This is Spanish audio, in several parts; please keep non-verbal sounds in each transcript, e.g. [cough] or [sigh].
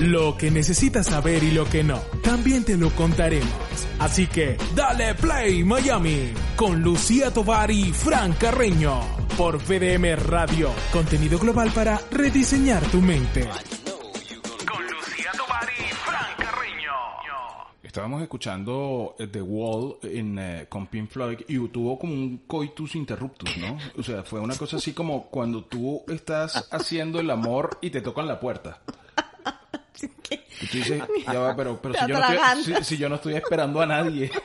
Lo que necesitas saber y lo que no, también te lo contaremos. Así que dale play Miami con Lucía Tovar y Fran Carreño por VDM Radio, contenido global para rediseñar tu mente. Con Lucía Tovar y Fran Carreño. Estábamos escuchando eh, The Wall en, eh, con Pink Floyd y tuvo como un coitus interruptus, ¿no? O sea, fue una cosa así como cuando tú estás haciendo el amor y te tocan la puerta. [laughs] Y tú dices, [laughs] ya va, pero, pero si, yo no estoy, si, si yo no estoy esperando a nadie. [laughs]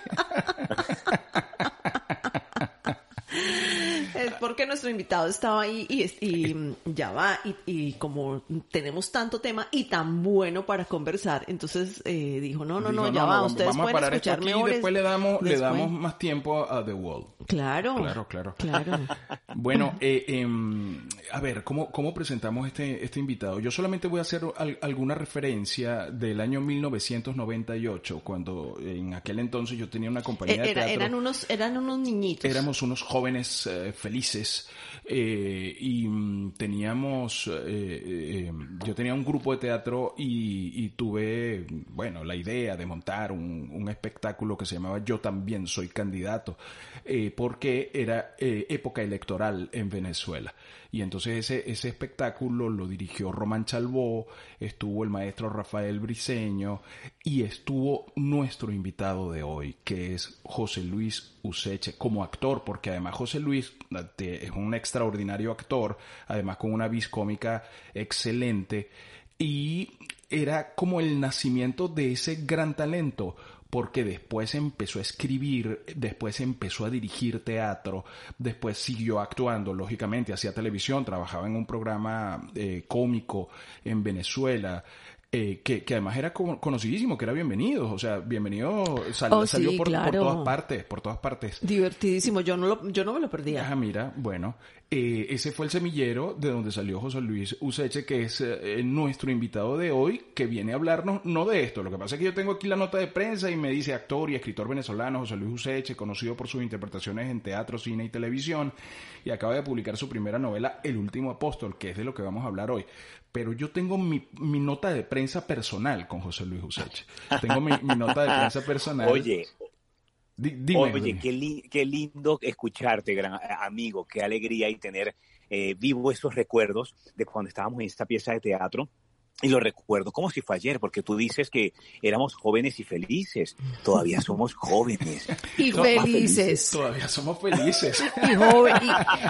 Es porque nuestro invitado estaba ahí y, y ya va, y, y, como tenemos tanto tema y tan bueno para conversar, entonces eh, dijo, no, no, no, Dijo, ya va, no, ustedes vamos a pueden parar esto escuchar aquí y después le damos, le después". damos más tiempo a The Wall. Claro, Claro, claro. claro. [laughs] Bueno, eh, em, a ver, ¿cómo, ¿cómo presentamos este, este invitado? Yo solamente voy a hacer al- alguna referencia del año 1998, cuando en aquel entonces yo tenía una compañía de Era- teatro. eran unos, eran unos niñitos. Éramos unos jóvenes eh, felices eh, y mm, teníamos, eh, eh, yo tenía un grupo de teatro y, y tuve, bueno, la idea de montar un, un espectáculo que se llamaba Yo también soy candidato, porque era eh, época electoral en Venezuela. Y entonces ese, ese espectáculo lo dirigió Román Chalbó, estuvo el maestro Rafael Briceño y estuvo nuestro invitado de hoy, que es José Luis Useche, como actor, porque además José Luis es un extraordinario actor, además con una vis cómica excelente, y era como el nacimiento de ese gran talento porque después empezó a escribir, después empezó a dirigir teatro, después siguió actuando, lógicamente, hacía televisión, trabajaba en un programa eh, cómico en Venezuela, eh, que, que además era co- conocidísimo, que era bienvenido, o sea, bienvenido, sal- Oh, salió sí, por, todas partes, por todas partes. Divertidísimo, yo no, lo, yo no me lo perdía. Ah, mira, bueno, eh, ese fue el semillero de donde salió José Luis Useche, que es eh, nuestro invitado de hoy, que viene a hablarnos no de esto. Lo que pasa es que yo tengo aquí la nota de prensa y me dice actor y escritor venezolano José Luis Useche, conocido por sus interpretaciones en teatro, cine y televisión, y acaba de publicar su primera novela, El último apóstol, que es de lo que vamos a hablar hoy. Pero yo tengo mi, mi nota de prensa personal con José Luis Useche. Tengo mi, mi nota de prensa personal. Oye, dime, oye, dime. qué, li- qué lindo escucharte, gran amigo, qué alegría y tener eh, vivo esos recuerdos de cuando estábamos en esta pieza de teatro. Y lo recuerdo como si fue ayer, porque tú dices que éramos jóvenes y felices. Todavía somos jóvenes. Y No, felices. Todavía somos felices. Y, joven-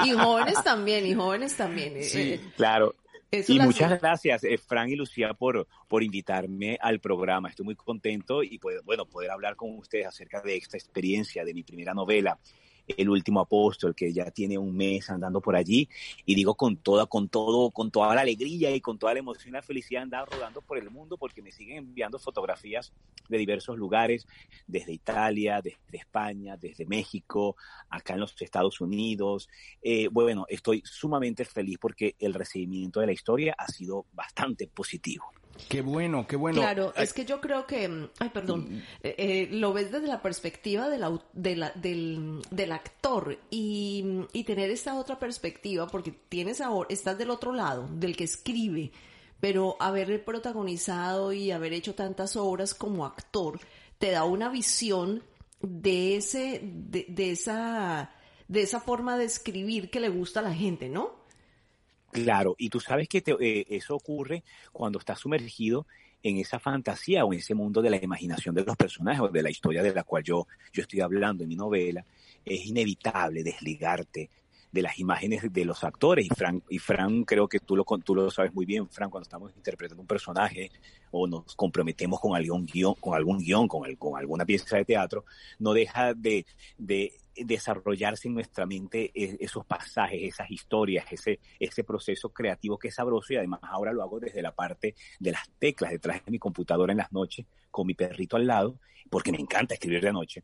y- y jóvenes también, y jóvenes también. Sí. Eh, Claro. Eso Y muchas gracias, eh, Fran y Lucía, por, por invitarme al programa. Estoy muy contento y pues, bueno, poder hablar con ustedes acerca de esta experiencia de mi primera novela, El último apóstol, que ya tiene un mes andando por allí. Y digo con toda, con todo, con toda la alegría y con toda la emoción y la felicidad andar rodando por el mundo porque me siguen enviando fotografías de diversos lugares, desde Italia, desde España, desde México, acá en los Estados Unidos. Eh, bueno, estoy sumamente feliz porque el recibimiento de la historia ha sido bastante positivo. Qué bueno, qué bueno. Claro, Ay, es que yo creo que, mm, ay, perdón, eh, eh, lo ves desde la perspectiva de la- del, del actor y, y tener esta otra perspectiva, porque tienes ahora, estás del otro lado, del que escribe, pero haber protagonizado y haber hecho tantas obras como actor te da una visión de ese, de, de esa, de esa forma de escribir que le gusta a la gente, ¿no? Claro, y tú sabes que te- eh, eso ocurre cuando estás sumergido en esa fantasía o en ese mundo de la imaginación de los personajes o de la historia de la cual yo, yo estoy hablando en mi novela. Es inevitable desligarte de las imágenes de los actores. Y Frank, y Frank creo que tú lo, tú lo sabes muy bien, Frank, cuando estamos interpretando un personaje o nos comprometemos con algún guion, con, algún guion, con, el, con alguna pieza de teatro, no deja de, de desarrollarse en nuestra mente e, esos pasajes, esas historias, ese, ese proceso creativo que es sabroso y además ahora lo hago desde la parte de las teclas detrás de mi computadora en las noches con mi perrito al lado, porque me encanta escribir de noche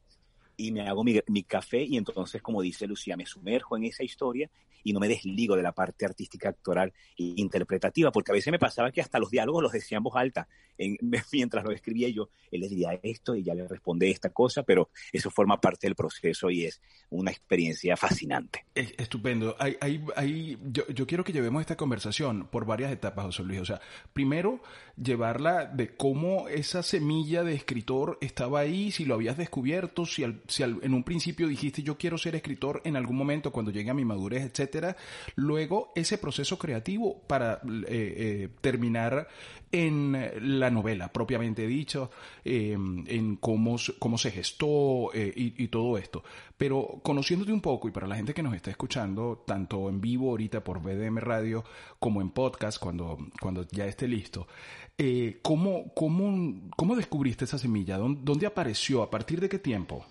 y me hago mi, mi, café y entonces, como dice Lucía, me sumerjo en esa historia y no me desligo de la parte artística, actoral e interpretativa, porque a veces me pasaba que hasta los diálogos los decía en voz alta, en, [laughs] mientras lo escribía yo, él le diría esto y ya le responde esta cosa, pero eso forma parte del proceso y es una experiencia fascinante. Estupendo. Hay, hay, hay, yo, yo quiero que llevemos esta conversación por varias etapas, José Luis. O sea, primero, llevarla de cómo esa semilla de escritor estaba ahí, si lo habías descubierto, si, al, si en un principio dijiste yo quiero ser escritor en algún momento cuando llegue a mi madurez, etcétera. Luego, ese proceso creativo para eh, eh, terminar en la novela, propiamente dicho, eh, en cómo, cómo se gestó eh, y, todo esto. Pero conociéndote un poco, y para la gente que nos está escuchando, tanto en vivo ahorita por BDM Radio, como en podcast, cuando, cuando ya esté listo, eh, ¿cómo, cómo, ¿cómo descubriste esa semilla? ¿Dónde, ¿Dónde apareció? ¿A partir de qué tiempo?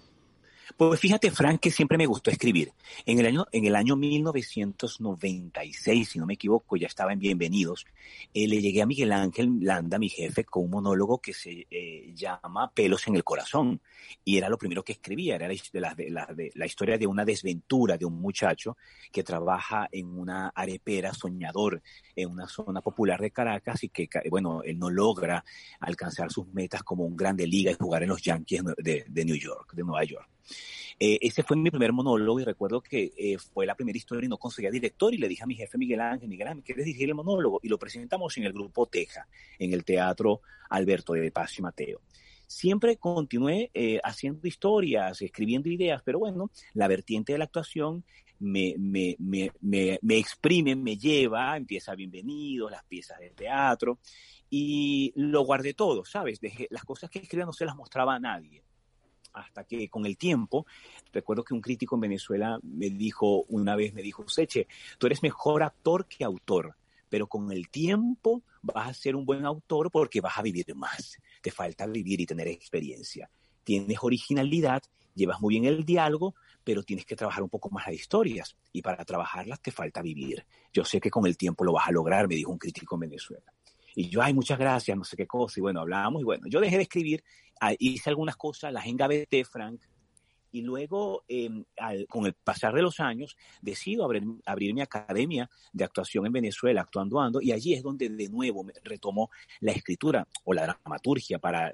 Pues fíjate, Frank, que siempre me gustó escribir. En el año, en el año 1996, si no me equivoco, ya estaba en Bienvenidos, eh, le llegué a Miguel Ángel Landa, mi jefe, con un monólogo que se eh, llama Pelos en el Corazón. Y era lo primero que escribía, era la, historia de una desventura de un muchacho que trabaja en una arepera soñador en una zona popular de Caracas y que, bueno, él no logra alcanzar sus metas como un grande liga y jugar en los Yankees de New York, de Nueva York. Eh, ese fue mi primer monólogo y recuerdo que eh, fue la primera historia y no conseguía director y le dije a mi jefe Miguel Ángel, Miguel Ángel, ¿quieres dirigir el monólogo? Y lo presentamos en el grupo Teja, en el Teatro Alberto de Paz y Mateo. Siempre continué eh, haciendo historias, escribiendo ideas, pero bueno, la vertiente de la actuación me, me, me, me, me exprime, me lleva, empieza bienvenidos, las piezas de teatro, y lo guardé todo, ¿sabes? Dejé, las cosas que escribía no se las mostraba a nadie hasta que con el tiempo, recuerdo que un crítico en Venezuela me dijo, una vez me dijo, Seche, tú eres mejor actor que autor, pero con el tiempo vas a ser un buen autor porque vas a vivir más. Te falta vivir y tener experiencia. Tienes originalidad, llevas muy bien el diálogo, pero tienes que trabajar un poco más las historias. Y para trabajarlas te falta vivir. Yo sé que con el tiempo lo vas a lograr, me dijo un crítico en Venezuela. Y yo, ay, muchas gracias, no sé qué cosa. Y bueno, hablábamos y bueno, yo dejé de escribir, hice algunas cosas, las engaveté, Frank, y luego, eh, al, con el pasar de los años, decido abrir, abrir, mi academia de actuación en Venezuela, Actuando Ando, y allí es donde de nuevo me retomo la escritura o la dramaturgia para,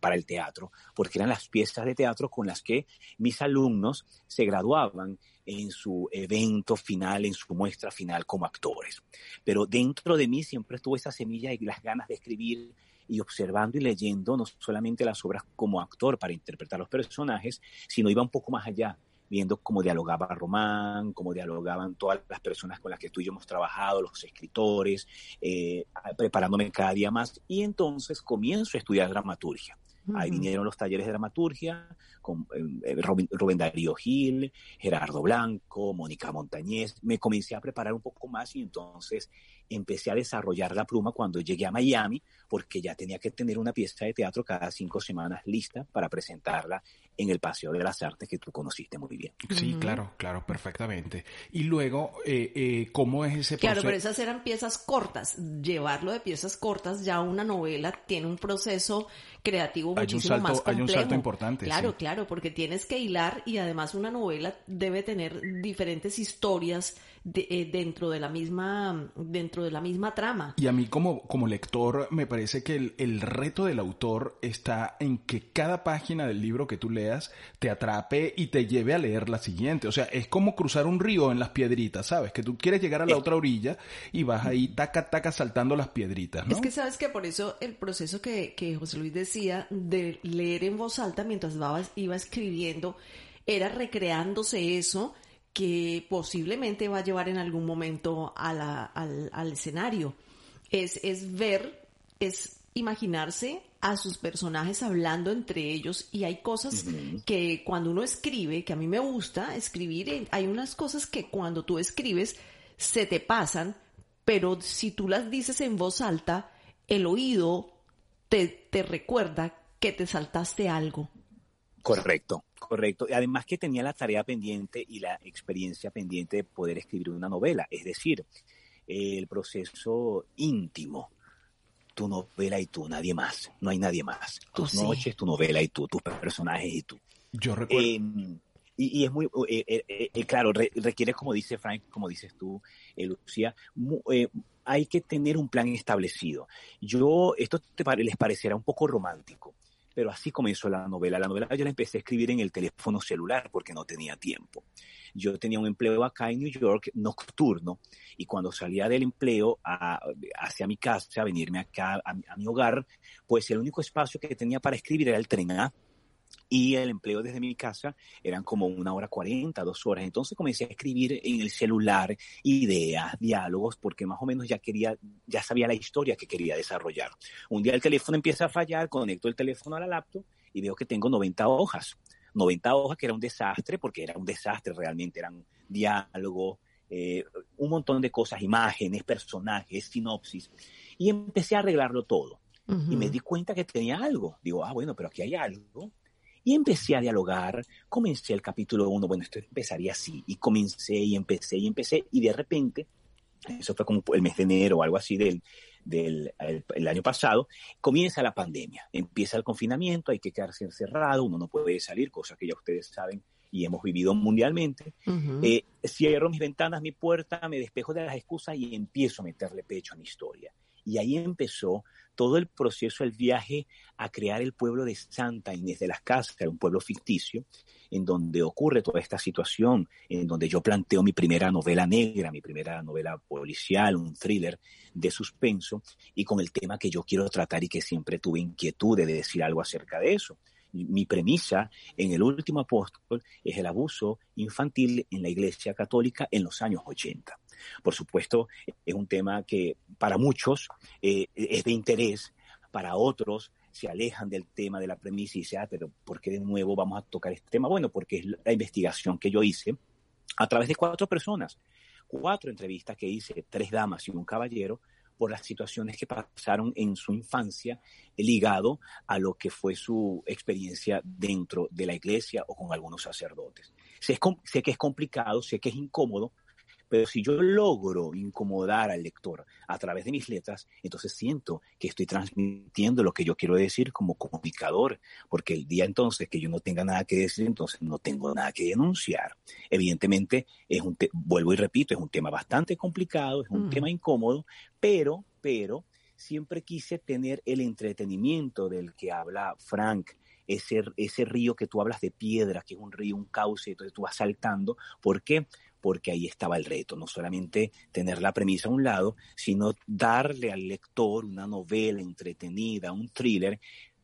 para el teatro, porque eran las piezas de teatro con las que mis alumnos se graduaban en su evento final, en su muestra final como actores. Pero dentro de mí siempre estuvo esa semilla y las ganas de escribir y observando y leyendo no solamente las obras como actor para interpretar los personajes, sino iba un poco más allá, viendo cómo dialogaba Román, cómo dialogaban todas las personas con las que tú y yo hemos trabajado, los escritores, eh, preparándome cada día más. Y entonces comienzo a estudiar dramaturgia. Ahí vinieron los talleres de dramaturgia con eh, Rubén, Rubén, Darío Gil, Gerardo Blanco, Mónica Montañez. Me comencé a preparar un poco más y entonces empecé a desarrollar la pluma cuando llegué a Miami, porque ya tenía que tener una pieza de teatro cada cinco semanas lista para presentarla en el Paseo de las Artes que tú conociste muy bien. Sí, claro, claro, perfectamente. Y luego, eh, eh, ¿cómo es ese proceso? Claro, pero esas eran piezas cortas. Llevarlo de piezas cortas ya una novela tiene un proceso creativo hay muchísimo un salto, más complejo. Hay un salto importante. Claro, sí. claro, porque tienes que hilar y además una novela debe tener diferentes historias de, eh, dentro de la misma dentro de la misma trama. Y a mí como, como lector me parece que el, el reto del autor está en que cada página del libro que tú leas te atrape y te lleve a leer la siguiente. O sea, es como cruzar un río en las piedritas, ¿sabes? Que tú quieres llegar a la otra orilla y vas ahí taca taca saltando las piedritas, ¿no? Es que sabes que por eso el proceso que, que José Luis decía de leer en voz alta mientras iba, iba escribiendo era recreándose eso que posiblemente va a llevar en algún momento a la, al, al, escenario. Es, es ver, es imaginarse a sus personajes hablando entre ellos y hay cosas que cuando uno escribe, que a mí me gusta escribir, hay unas cosas que cuando tú escribes se te pasan, pero si tú las dices en voz alta, el oído te, te recuerda que te saltaste algo. Correcto, correcto. Además que tenía la tarea pendiente y la experiencia pendiente de poder escribir una novela, es decir, el proceso íntimo, tu novela y tú, nadie más, no hay nadie más. Tus oh, noches, tu novela y tú, tus personajes y tú. Yo recuerdo. Em, y, es muy, eh, eh, eh, claro, requiere, como dice Frank, como dices tú, Lucía, hay que tener un plan establecido. Yo, esto te, les parecerá un poco romántico, pero así comenzó la novela. La novela yo la empecé a escribir en el teléfono celular porque no tenía tiempo. Yo tenía un empleo acá en New York nocturno y cuando salía del empleo hacia mi casa, a venirme acá a, mi hogar, pues el único espacio que tenía para escribir era el tren A y el empleo desde mi casa eran como una hora cuarenta, dos horas. Entonces comencé a escribir en el celular ideas, diálogos, porque más o menos ya quería, ya sabía la historia que quería desarrollar. Un día el teléfono empieza a fallar, conecto el teléfono a la laptop y veo que tengo 90 hojas. 90 hojas que era un desastre, porque era un desastre realmente, eran diálogos, eh, un montón de cosas, imágenes, personajes, sinopsis. Y empecé a arreglarlo todo. Y me di cuenta que tenía algo. Digo, ah, bueno, pero aquí hay algo y empecé a dialogar, comencé el capítulo 1, bueno, esto empezaría así, y comencé y empecé y empecé, y de repente, eso fue como el mes de enero o algo así del, del el, año pasado, comienza la pandemia, empieza el confinamiento, hay que quedarse encerrado, uno no puede salir, cosas que ya ustedes saben y hemos vivido mundialmente. Eh, cierro mis ventanas, mi puerta, me despejo de las excusas y empiezo a meterle pecho a mi historia. Y ahí empezó todo el proceso, el viaje a crear el pueblo de Santa Inés de las Casas, un pueblo ficticio, en donde ocurre toda esta situación, en donde yo planteo mi primera novela negra, mi primera novela policial, un thriller de suspenso, y con el tema que yo quiero tratar y que siempre tuve inquietud de decir algo acerca de eso. Mi premisa en el último apóstol es el abuso infantil en la Iglesia Católica en los años 80. Por supuesto, es un tema que para muchos eh, es de interés, para otros se alejan del tema de la premisa y dicen, ah, pero ¿por qué de nuevo vamos a tocar este tema? Bueno, porque es la investigación que yo hice a través de cuatro personas, cuatro entrevistas que hice, tres damas y un caballero, por las situaciones que pasaron en su infancia ligado a lo que fue su experiencia dentro de la iglesia o con algunos sacerdotes. sé que es complicado, sé que es incómodo, pero si yo logro incomodar al lector a través de mis letras, entonces siento que estoy transmitiendo lo que yo quiero decir como comunicador, porque el día entonces que yo no tenga nada que decir, entonces no tengo nada que denunciar. Evidentemente, es un vuelvo y repito, es un tema bastante complicado, es un mm. tema incómodo, pero, pero, siempre quise tener el entretenimiento del que habla Frank, ese, ese río que tú hablas de piedra, que es un río, un cauce, entonces tú vas saltando. ¿Por qué? Porque ahí estaba el reto, no solamente tener la premisa a un lado, sino darle al lector una novela entretenida, un thriller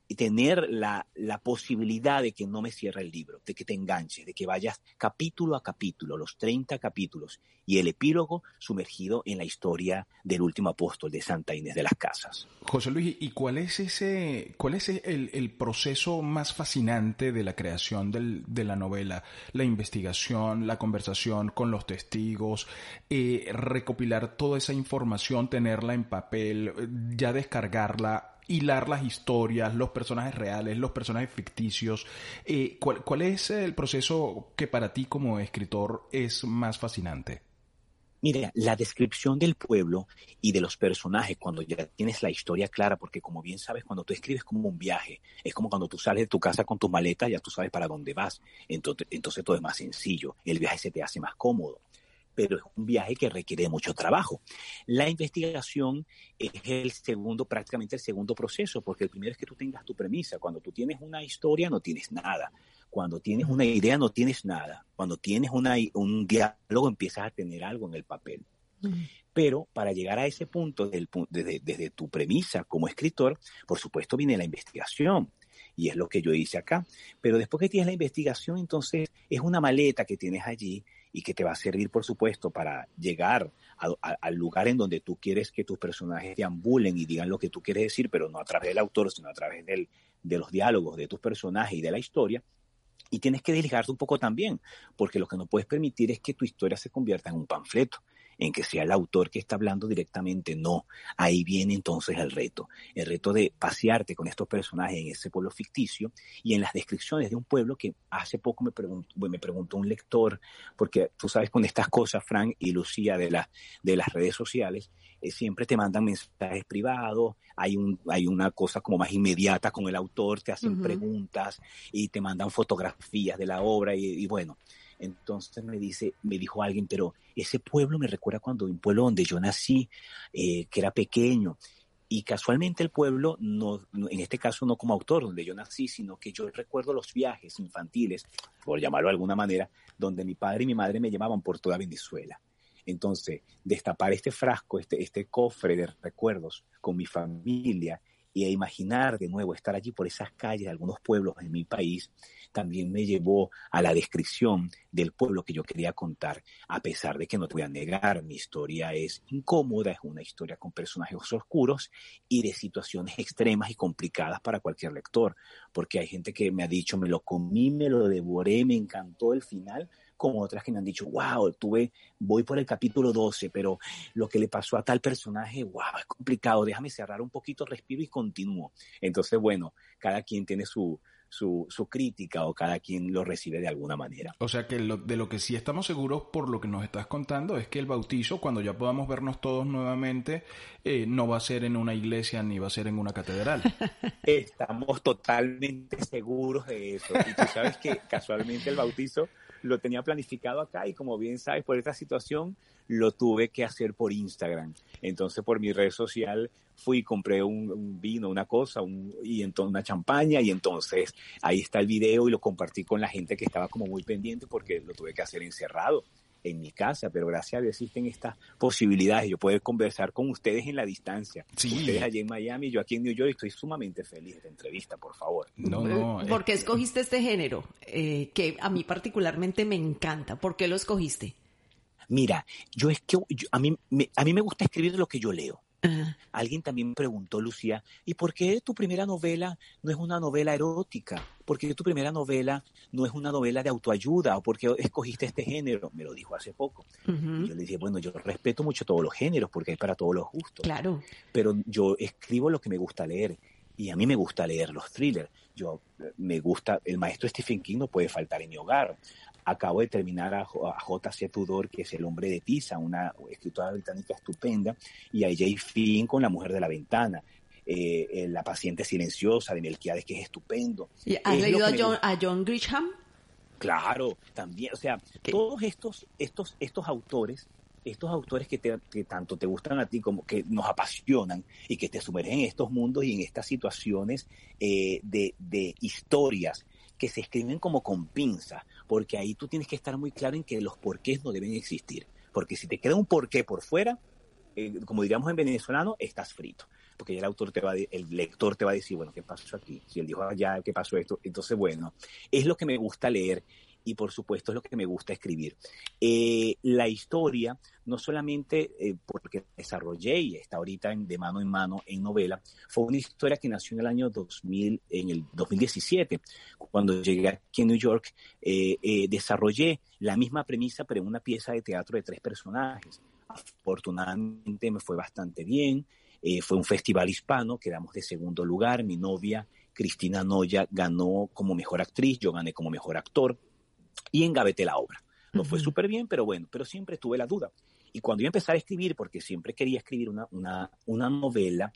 y tener la, la, posibilidad de que no me cierre el libro, de que te enganches, de que vayas capítulo a capítulo, los 30 capítulos, y el epílogo sumergido en la historia del último apóstol de Santa Inés de las Casas. José Luis, ¿y cuál es ese, cuál es el, el proceso más fascinante de la creación del, de la novela? La investigación, la conversación con los testigos, eh, recopilar toda esa información, tenerla en papel, ya descargarla hilar las historias, los personajes reales, los personajes ficticios. Eh, ¿cuál, ¿Cuál es el proceso que para ti como escritor es más fascinante? Mira, la descripción del pueblo y de los personajes cuando ya tienes la historia clara, porque como bien sabes, cuando tú escribes como un viaje, es como cuando tú sales de tu casa con tus maletas, ya tú sabes para dónde vas, entonces, entonces todo es más sencillo, el viaje se te hace más cómodo pero es un viaje que requiere mucho trabajo. La investigación es el segundo, prácticamente el segundo proceso, porque el primero es que tú tengas tu premisa. Cuando tú tienes una historia, no tienes nada. Cuando tienes una idea, no tienes nada. Cuando tienes una, un diálogo, empiezas a tener algo en el papel. Pero para llegar a ese punto, desde, desde tu premisa como escritor, por supuesto viene la investigación y es lo que yo hice acá. Pero después que tienes la investigación, entonces es una maleta que tienes allí y que te va a servir, por supuesto, para llegar al lugar en donde tú quieres que tus personajes deambulen y digan lo que tú quieres decir, pero no a través del autor, sino a través del, de los diálogos de tus personajes y de la historia. Y tienes que desligarte un poco también, porque lo que no puedes permitir es que tu historia se convierta en un panfleto en que sea el autor que está hablando directamente, no. Ahí viene entonces el reto, el reto de pasearte con estos personajes en ese pueblo ficticio y en las descripciones de un pueblo que hace poco me preguntó, me preguntó un lector, porque tú sabes con estas cosas, Frank y Lucía, de, la, de las redes sociales, eh, siempre te mandan mensajes privados, hay, un, hay una cosa como más inmediata con el autor, te hacen preguntas y te mandan fotografías de la obra y bueno, entonces me dice, me dijo alguien, pero ese pueblo me recuerda cuando un pueblo donde yo nací, eh, que era pequeño. Y casualmente el pueblo, no, en este caso no como autor donde yo nací, sino que yo recuerdo los viajes infantiles, por llamarlo de alguna manera, donde mi padre y mi madre me llevaban por toda Venezuela. Entonces, destapar este frasco, este, este cofre de recuerdos con mi familia y a imaginar de nuevo estar allí por esas calles de algunos pueblos en mi país, también me llevó a la descripción del pueblo que yo quería contar, a pesar de que no te voy a negar, mi historia es incómoda, es una historia con personajes oscuros y de situaciones [laughs] extremas y complicadas para cualquier lector, porque hay gente que me ha dicho, me lo comí, me lo devoré, me encantó el final, como otras que me han dicho, wow, tuve, voy por el capítulo 12, pero lo que le pasó a tal personaje, wow, es complicado, déjame cerrar un poquito, respiro y continúo. Entonces, bueno, cada quien tiene su, su, su, crítica o cada quien lo recibe de alguna manera. O sea que de lo que sí estamos seguros por lo que nos estás contando es que el bautizo, cuando ya podamos vernos todos nuevamente, eh, no va a ser en una iglesia ni va a ser en una catedral. [laughs] Estamos totalmente seguros de eso. Y tú sabes que casualmente el bautizo lo tenía planificado acá y como bien sabes, por esta situación lo tuve que hacer por Instagram. Entonces por mi red social fui compré un, vino, una cosa, y entonces una champaña y entonces ahí está el video y lo compartí con la gente que estaba como muy pendiente porque lo tuve que hacer encerrado en mi casa, pero gracias a Dios existen estas posibilidades. Yo puedo conversar con ustedes en la distancia. Ustedes allí en Miami, yo aquí en New York, estoy sumamente feliz de entrevista, por favor. No, no. ¿Por qué escogiste este género? Eh, que a mí particularmente me encanta. ¿Por qué lo escogiste? Mira, yo es que a, mí, a mí me gusta escribir lo que yo leo. [laughs] Alguien también me preguntó, Lucía, ¿y por qué tu primera novela no es una novela erótica? ¿Por qué tu primera novela no es una novela de autoayuda? ¿O por qué escogiste este género? Me lo dijo hace poco. Y yo le dije, bueno, yo respeto mucho todos los géneros porque es para todos los gustos. Claro. Pero yo escribo lo que me gusta leer. Y a mí me gusta leer los thrillers. Yo eh, me gusta, el maestro Stephen King no puede faltar en mi hogar. Acabo de terminar a, J.C. Tudor, que es El hombre de Pisa, una escritora británica estupenda, y a J. Finn con La mujer de la ventana. Eh, eh, la paciente silenciosa de Melquiades, que es estupendo. ¿Has leído a John, a John, Grisham? Claro, también, o sea, todos estos, estos, estos autores, estos autores que, que, tanto te gustan a ti como que nos apasionan y que te sumergen en estos mundos y en estas situaciones eh, de, de historias que se escriben como con pinza, porque ahí tú tienes que estar muy claro en que los porqués no deben existir. Porque si te queda un porqué por fuera, eh, como diríamos en venezolano, estás frito. Porque ya el autor te va el lector te va a decir, bueno, ¿qué pasó aquí? Si él dijo allá, ¿qué pasó esto? Entonces, bueno, es lo que me gusta leer y por supuesto es lo que me gusta escribir. Eh, la historia, no solamente eh, porque desarrollé y está ahorita en, de mano en mano en novela, fue una historia que nació en el año 2000, en el 2017, cuando llegué aquí en New York, eh, desarrollé la misma premisa, pero en una pieza de teatro de tres personajes. Afortunadamente me fue bastante bien. fue un festival hispano, quedamos de segundo lugar. Mi novia, Cristina Noya, ganó como mejor actriz, yo gané como mejor actor y engaveté la obra. No fue súper bien, pero bueno, pero siempre tuve la duda. Y cuando yo empecé a escribir, porque siempre quería escribir una, una, una novela,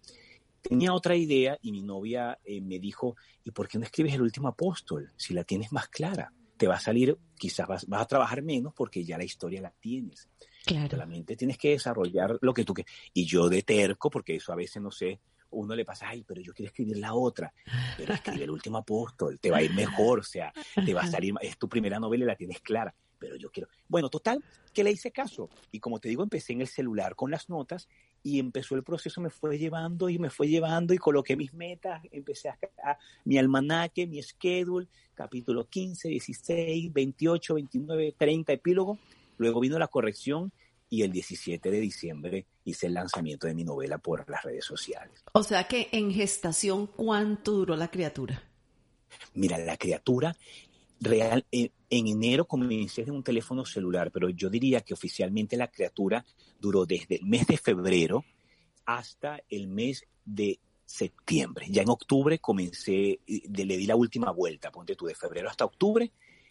tenía otra idea y mi novia eh, me dijo, ¿y por qué no escribes el último apóstol? Si la tienes más clara, te va a salir, quizás vas, a trabajar menos porque ya la historia la tienes. Claro. Solamente tienes que desarrollar lo que tú. Y yo de terco, porque eso a veces no sé, uno le pasa, ay, pero yo quiero escribir la otra, [laughs] pero escribe el último apóstol, te va a ir mejor, o sea, te va a salir, es tu primera novela y la tienes clara, pero yo quiero. Bueno, total, que le hice caso. Y como te digo, empecé en el celular con las notas y empezó el proceso, me fue llevando y me fue llevando y coloqué mis metas, empecé a, a mi almanaque, mi schedule, capítulo 15, 16, 28, 29, 30, epílogo luego vino la corrección y el 17 de diciembre hice el lanzamiento de mi novela por las redes sociales. O sea que en gestación, ¿cuánto duró la criatura? Mira, la criatura real, en, enero comencé en un teléfono celular, pero yo diría que oficialmente la criatura duró desde el mes de febrero hasta el mes de septiembre. Ya en octubre comencé, le di la última vuelta, ponte tú, de febrero hasta octubre,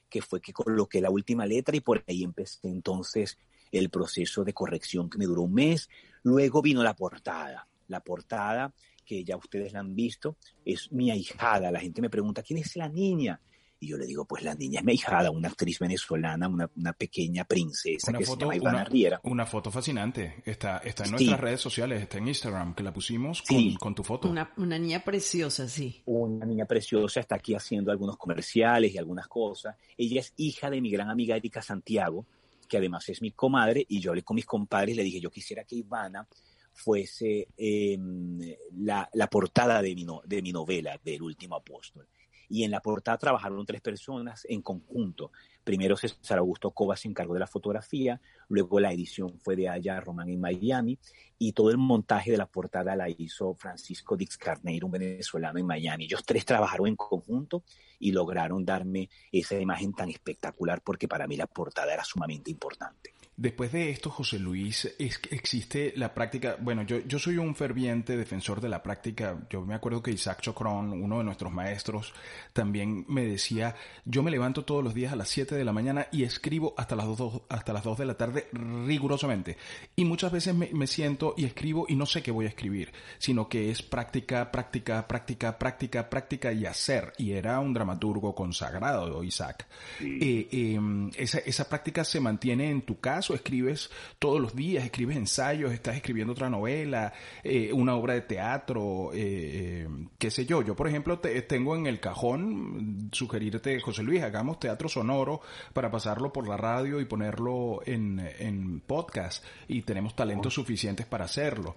que fue que coloqué la última letra y por ahí empecé entonces el proceso de corrección que me duró un mes. Luego vino la portada. La portada, que ya ustedes la han visto, es mi ahijada. La gente me pregunta, ¿quién es la niña? Y yo le digo, pues la niña es mi hijada, una actriz venezolana, una, una pequeña princesa una que foto, se llama Ivana una, Riera. Una foto fascinante. Está, está en Sí. nuestras redes sociales, está en Instagram, que la pusimos con, Sí. con tu foto. Una, una niña preciosa, sí. Una niña preciosa, está aquí haciendo algunos comerciales y algunas cosas. Ella es hija de mi gran amiga Erika Santiago, que además es mi comadre, y yo hablé con mis compadres y le dije, yo quisiera que Ivana fuese eh, la, la portada de mi, no- de mi novela, del último apóstol. Y en la portada trabajaron tres personas en conjunto. Primero César Augusto Cobas se encargó de la fotografía, luego la edición fue de Aya Román en Miami, y todo el montaje de la portada la hizo Francisco Dix Carneiro, un venezolano en Miami. Ellos tres trabajaron en conjunto y lograron darme esa imagen tan espectacular porque para mí la portada era sumamente importante. Después de esto, José Luis, es, existe la práctica, bueno, yo, yo soy un ferviente defensor de la práctica, yo me acuerdo que Isaac Chocron, uno de nuestros maestros, también me decía, yo me levanto todos los días a las 7 de la mañana y escribo hasta las 2, hasta las 2 de la tarde rigurosamente. Y muchas veces me, me siento y escribo y no sé qué voy a escribir, sino que es práctica, práctica, práctica, práctica, práctica y hacer. Y era un dramaturgo consagrado, Isaac. Eh, eh, esa, esa práctica se mantiene en tu caso, escribes todos los días, escribes ensayos, estás escribiendo otra novela, eh, una obra de teatro, eh, eh, qué sé yo. Yo, por ejemplo, te- tengo en el cajón sugerirte, José Luis, hagamos teatro sonoro para pasarlo por la radio y ponerlo en, en podcast y tenemos talentos suficientes para hacerlo.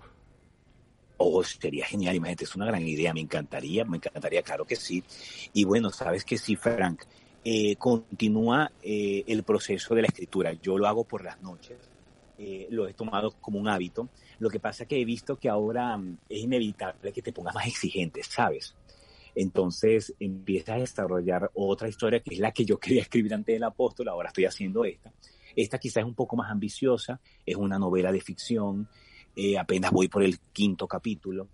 Oh, sería genial, imagínate, es una gran idea, me encantaría, me encantaría, claro que sí. Y bueno, sabes que sí, Frank, eh, continúa eh, el proceso de la escritura. Yo lo hago por las noches, eh, lo he tomado como un hábito. Lo que pasa que he visto que ahora mm, es inevitable que te pongas más exigente, ¿sabes? Entonces empiezas a desarrollar otra historia que es la que yo quería escribir antes del apóstol, ahora estoy haciendo esta. Esta quizás es un poco más ambiciosa, es una novela de ficción, apenas voy por el quinto capítulo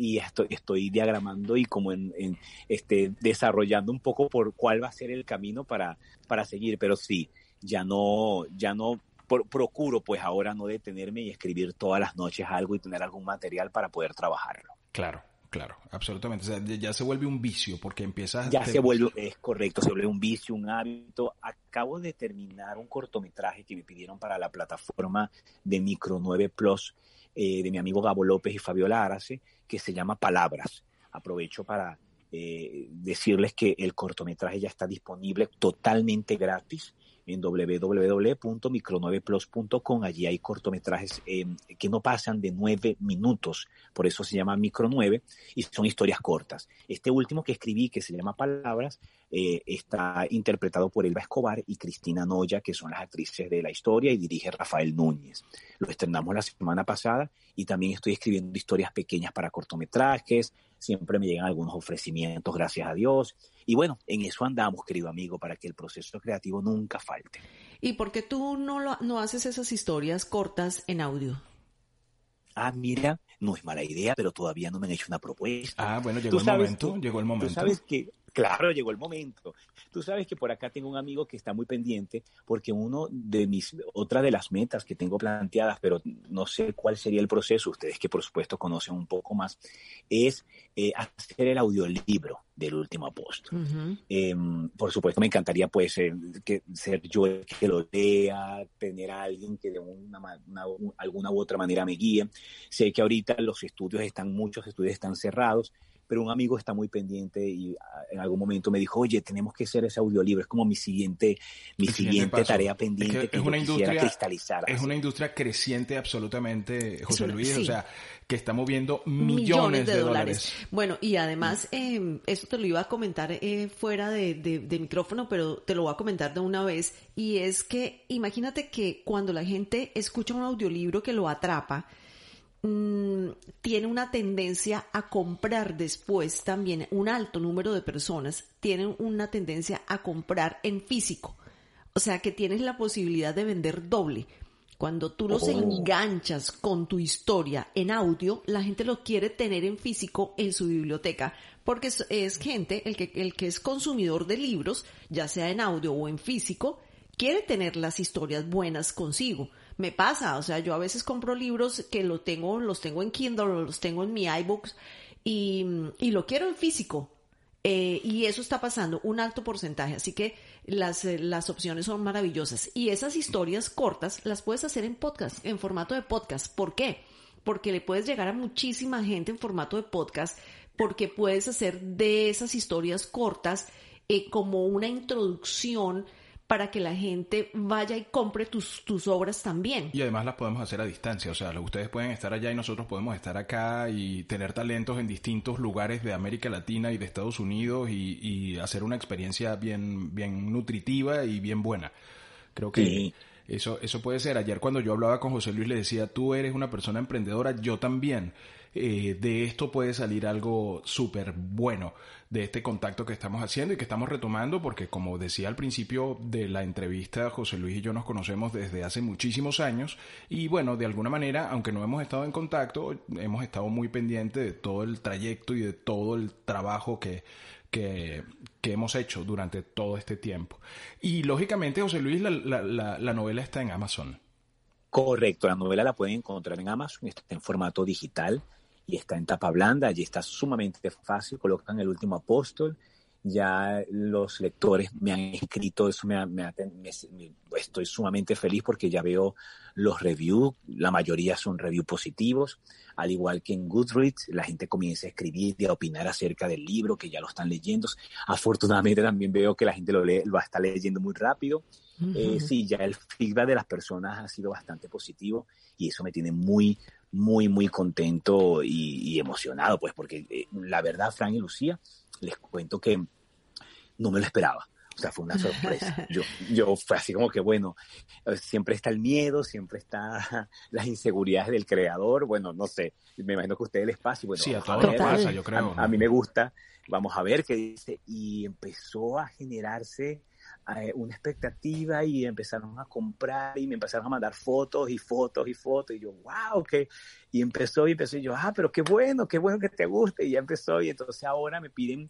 y estoy, estoy diagramando y como en, este, desarrollando un poco por cuál va a ser el camino para, para seguir, pero sí, ya no, ya no procuro pues ahora no detenerme y escribir todas las noches algo y tener algún material para poder trabajarlo. Claro, claro, absolutamente. O sea, ya- se vuelve un vicio porque empiezas... Ya se vuelve, es correcto, se vuelve un vicio, un hábito. Acabo de terminar un cortometraje que me pidieron para la plataforma de Micro 9 Plus eh, de mi amigo Gabo López y Fabiola Arce, que se llama Palabras. Aprovecho para eh, decirles que el cortometraje ya está disponible totalmente gratis en www.micro9plus.com. Allí hay cortometrajes eh, que no pasan de nueve minutos, por eso se llama Micro 9 y son historias cortas. Este último que escribí, que se llama Palabras, eh, está interpretado por Elba Escobar y Cristina Noya, que son las actrices de la historia, y dirige Rafael Núñez. Lo estrenamos la semana pasada y también estoy escribiendo historias pequeñas para cortometrajes. Siempre me llegan algunos ofrecimientos, gracias a Dios. Y bueno, en eso andamos, querido amigo, para que el proceso creativo nunca falte. ¿Y por qué tú no, lo, no haces esas historias cortas en audio? Ah, mira, no es mala idea, pero todavía no me han hecho una propuesta. Ah, bueno, llegó el momento, que- llegó el momento. Tú sabes que, claro, llegó el momento. Tú sabes que por acá tengo un amigo que está muy pendiente porque uno de mis, otra de las metas que tengo planteadas, pero no sé cuál sería el proceso, ustedes que por supuesto conocen un poco más, es eh, hacer el audiolibro del último apóstol. Eh, por supuesto, me encantaría pues eh, que ser yo el que lo lea, tener a alguien que de una, alguna u otra manera me guíe. Sé que ahorita los estudios están, muchos estudios están cerrados, pero un amigo está muy pendiente y ah, en algún momento me dijo, oye, tenemos que hacer ese audiolibro, es como mi siguiente, mi El siguiente tarea Es pendiente que que, es yo una quisiera industria- cristalizar. Es así. una industria creciente absolutamente, José una- Luis, sí. o sea, que está moviendo millones, de, dólares. Bueno, y además eh, es te lo iba a comentar eh, fuera de, de, micrófono, pero te lo voy a comentar de una vez. Y es que imagínate que cuando la gente escucha un audiolibro que lo atrapa, mm, tiene una tendencia a comprar después también, un alto número de personas tienen una tendencia a comprar en físico. O sea que tienes la posibilidad de vender doble. Cuando tú los oh. enganchas con tu historia en audio, la gente lo quiere tener en físico en su biblioteca, porque es, gente, el que, el que es consumidor de libros, ya sea en audio o en físico, quiere tener las historias buenas consigo. Me pasa, o sea, yo a veces compro libros que lo tengo, los tengo en Kindle los tengo en mi iBooks y, y lo quiero en físico. Eh, y eso está pasando, un alto porcentaje. Así que las, eh, las opciones son maravillosas. Y esas historias cortas las puedes hacer en podcast, en formato de podcast. ¿Por qué? Porque le puedes llegar a muchísima gente en formato de podcast, porque puedes hacer de esas historias cortas eh, como una introducción para que la gente vaya y compre tus, tus obras también. Y además las podemos hacer a distancia, o sea, ustedes pueden estar allá y nosotros podemos estar acá y tener talentos en distintos lugares de América Latina y de Estados Unidos y, hacer una experiencia bien, bien nutritiva y bien buena. Creo que... Eso, eso puede ser. Ayer cuando yo hablaba con José Luis le decía, tú eres una persona emprendedora, yo también. Eh, de esto puede salir algo súper bueno de este contacto que estamos haciendo y que estamos retomando porque como decía al principio de la entrevista, José Luis y yo nos conocemos desde hace muchísimos años y bueno, de alguna manera, aunque no hemos estado en contacto, hemos estado muy pendientes de todo el trayecto y de todo el trabajo que, que, que, hemos hecho durante todo este tiempo. Y lógicamente, José Luis, la, la, la, novela está en Amazon. Correcto, la novela la pueden encontrar en Amazon, está en formato digital y está en tapa blanda, y está sumamente fácil, colocan el último apóstol, ya los lectores me han escrito, eso me, estoy sumamente feliz porque ya veo los reviews, la mayoría son reviews positivos, al igual que en Goodreads, la gente comienza a escribir y a opinar acerca del libro, que ya lo están leyendo. Afortunadamente también veo que la gente lo, lee, lo está leyendo muy rápido. Eh, sí, ya el feedback de las personas ha sido bastante positivo y eso me tiene muy, muy, muy contento y, emocionado, pues, porque eh, la verdad, Frank y Lucía, les cuento que no me lo esperaba. O sea, fue una sorpresa. [laughs] Yo, yo fue así como que, bueno, eh, siempre está el miedo, siempre está [laughs] las inseguridades del creador. Bueno, no sé, me imagino que a ustedes les pasa. Y bueno, sí, a todos pasa, yo creo. a, mí me gusta. Vamos a ver qué dice. Y empezó a generarse eh, una expectativa y empezaron a comprar y me empezaron a mandar fotos y fotos y fotos y yo, wow, que y empezó y empezó y yo, ah, pero qué bueno, qué bueno que te guste y ya empezó y entonces ahora me piden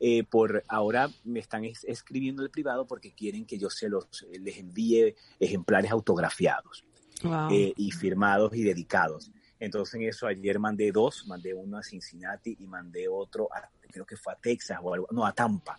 eh, por ahora me están escribiendo el privado porque quieren que yo se los les envíe ejemplares autografiados eh, y firmados y dedicados. Entonces en eso ayer mandé dos, mandé uno a Cincinnati y mandé otro, a, creo que fue a Texas o algo, no, a Tampa.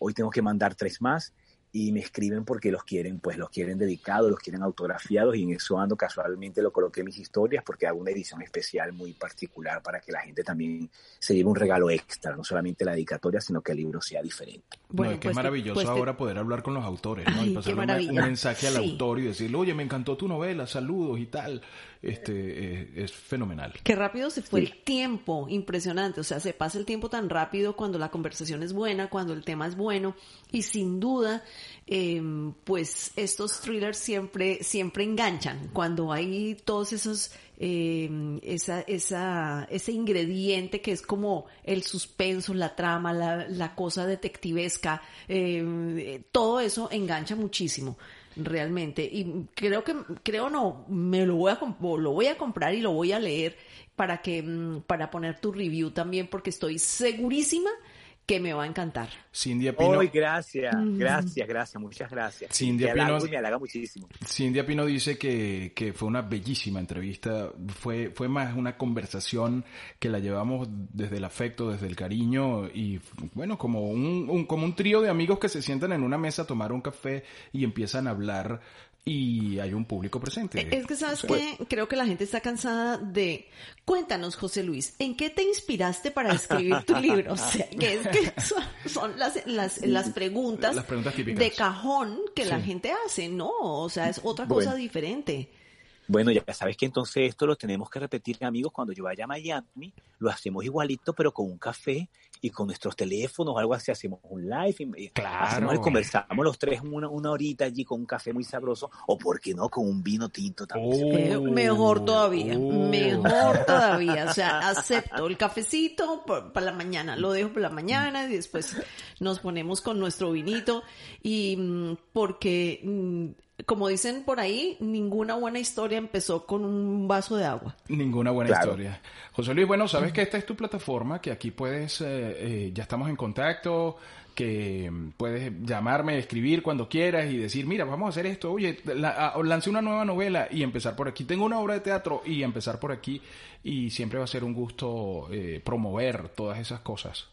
Hoy tengo que mandar tres más y me escriben porque los quieren, pues los quieren dedicados, los quieren autografiados y en eso ando casualmente lo coloqué mis historias porque hago una edición especial muy particular para que la gente también se lleve un regalo extra, no solamente la dedicatoria, sino que el libro sea diferente. Bueno, qué pues maravilloso pues ahora poder hablar con los autores, ¿no? y pasarle un, mensaje al autor y decirle, oye, me encantó tu novela, saludos y tal. Este eh, es fenomenal. Qué rápido se fue el tiempo, impresionante. O sea, se pasa el tiempo tan rápido cuando la conversación es buena, cuando el tema es bueno y sin duda Em, pues estos thrillers siempre, siempre enganchan. Cuando hay todos esos, em, esa, esa, ese ingrediente que es como el suspenso, la trama, la, la cosa detectivesca, em, todo eso engancha muchísimo realmente y creo que creo no me lo voy a lo voy a comprar y lo voy a leer para que mm, para poner tu review también porque estoy segurísima que me va a encantar. Cindy Pino. gracias, gracias, gracias, muchas gracias. Cindy Pino, me halaga muchísimo. Cindy Pino dice que, que, fue una bellísima entrevista, fue, fue más una conversación que la llevamos desde el afecto, desde el cariño y bueno, como un, un como un trío de amigos que se sientan en una mesa a tomar un café y empiezan a hablar y hay un público presente. Es que, ¿sabes que Creo que la gente está cansada de... Cuéntanos, José Luis, ¿en qué te inspiraste para escribir tu [laughs] libro? O sea, que es que [laughs] son, las, las, las, preguntas las preguntas de cajón que la gente hace, ¿no? O sea, es otra cosa diferente. Bueno, ya sabes que entonces esto lo tenemos que repetir, amigos, cuando yo vaya a Miami, lo hacemos igualito, pero con un café y con nuestros teléfonos o algo así, hacemos un live, y Claro. hacemos y conversamos los tres una, una horita allí con un café muy sabroso, o por qué no, con un vino tinto también. Eh, mejor todavía, oh. mejor todavía. O sea, acepto el cafecito para la mañana, lo dejo para la mañana y después nos ponemos con nuestro vinito. Y mm, porque, mm, como dicen por ahí, ninguna buena historia empezó con un vaso de agua. Ninguna buena Claro. historia. José Luis, bueno, sabes que esta es tu plataforma, que aquí puedes, eh, eh, ya estamos en contacto, que mm, puedes llamarme, escribir cuando quieras y decir, mira, vamos a hacer esto, oye, la- lancé una nueva novela y empezar por aquí, tengo una obra de teatro y empezar por aquí y siempre va a ser un gusto eh, promover todas esas cosas.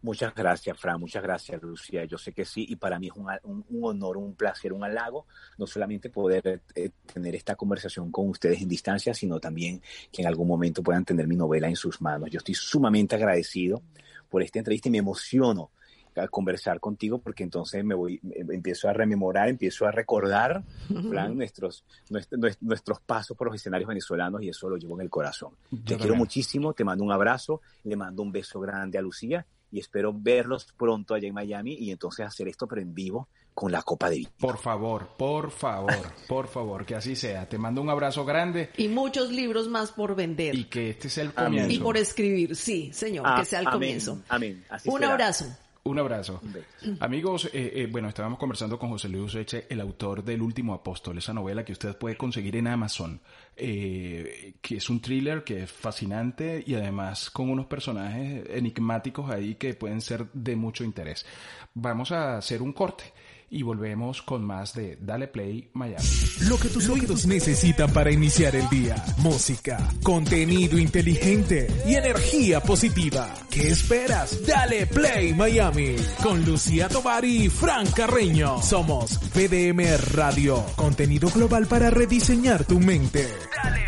Muchas gracias, Fran, muchas gracias, Lucía. Yo sé que sí, y para mí es un, un- un honor, un placer, un halago, no solamente poder eh, tener esta conversación con ustedes en distancia, sino también que en algún momento puedan tener mi novela en sus manos. Yo estoy sumamente agradecido por esta entrevista y me emociono a conversar contigo porque entonces me voy, me- empiezo a rememorar, empiezo a recordar, Fran, [laughs] nuestros, nuestros, nuestros pasos por los escenarios venezolanos y eso lo llevo en el corazón. Te quiero muchísimo, te mando un abrazo, le mando un beso grande a Lucía y espero verlos pronto allá en Miami y entonces hacer esto pero en vivo con la copa de vino. Por favor, por favor, por favor, que así sea. Te mando un abrazo grande Y muchos libros más por vender. y Y, que este sea el Amén. comienzo. por escribir, sí, señor, Ah, que sea el amén, comienzo. Amén. Así Un será. abrazo. Un abrazo. Un. Amigos, eh, eh, bueno, estábamos conversando con José Luis Eche, el autor del Último Apóstol, esa novela que usted puede conseguir en Amazon, eh, que es un thriller que es fascinante y además con unos personajes enigmáticos ahí que pueden ser de mucho interés. Vamos a hacer un corte y volvemos con más de Dale Play Miami. Lo que tus oídos necesitan para iniciar el día. Música, contenido inteligente y energía positiva. ¿Qué esperas? Dale Play Miami con Lucía Tovar y Fran Carreño. Somos VDM Radio, contenido global para rediseñar tu mente. Dale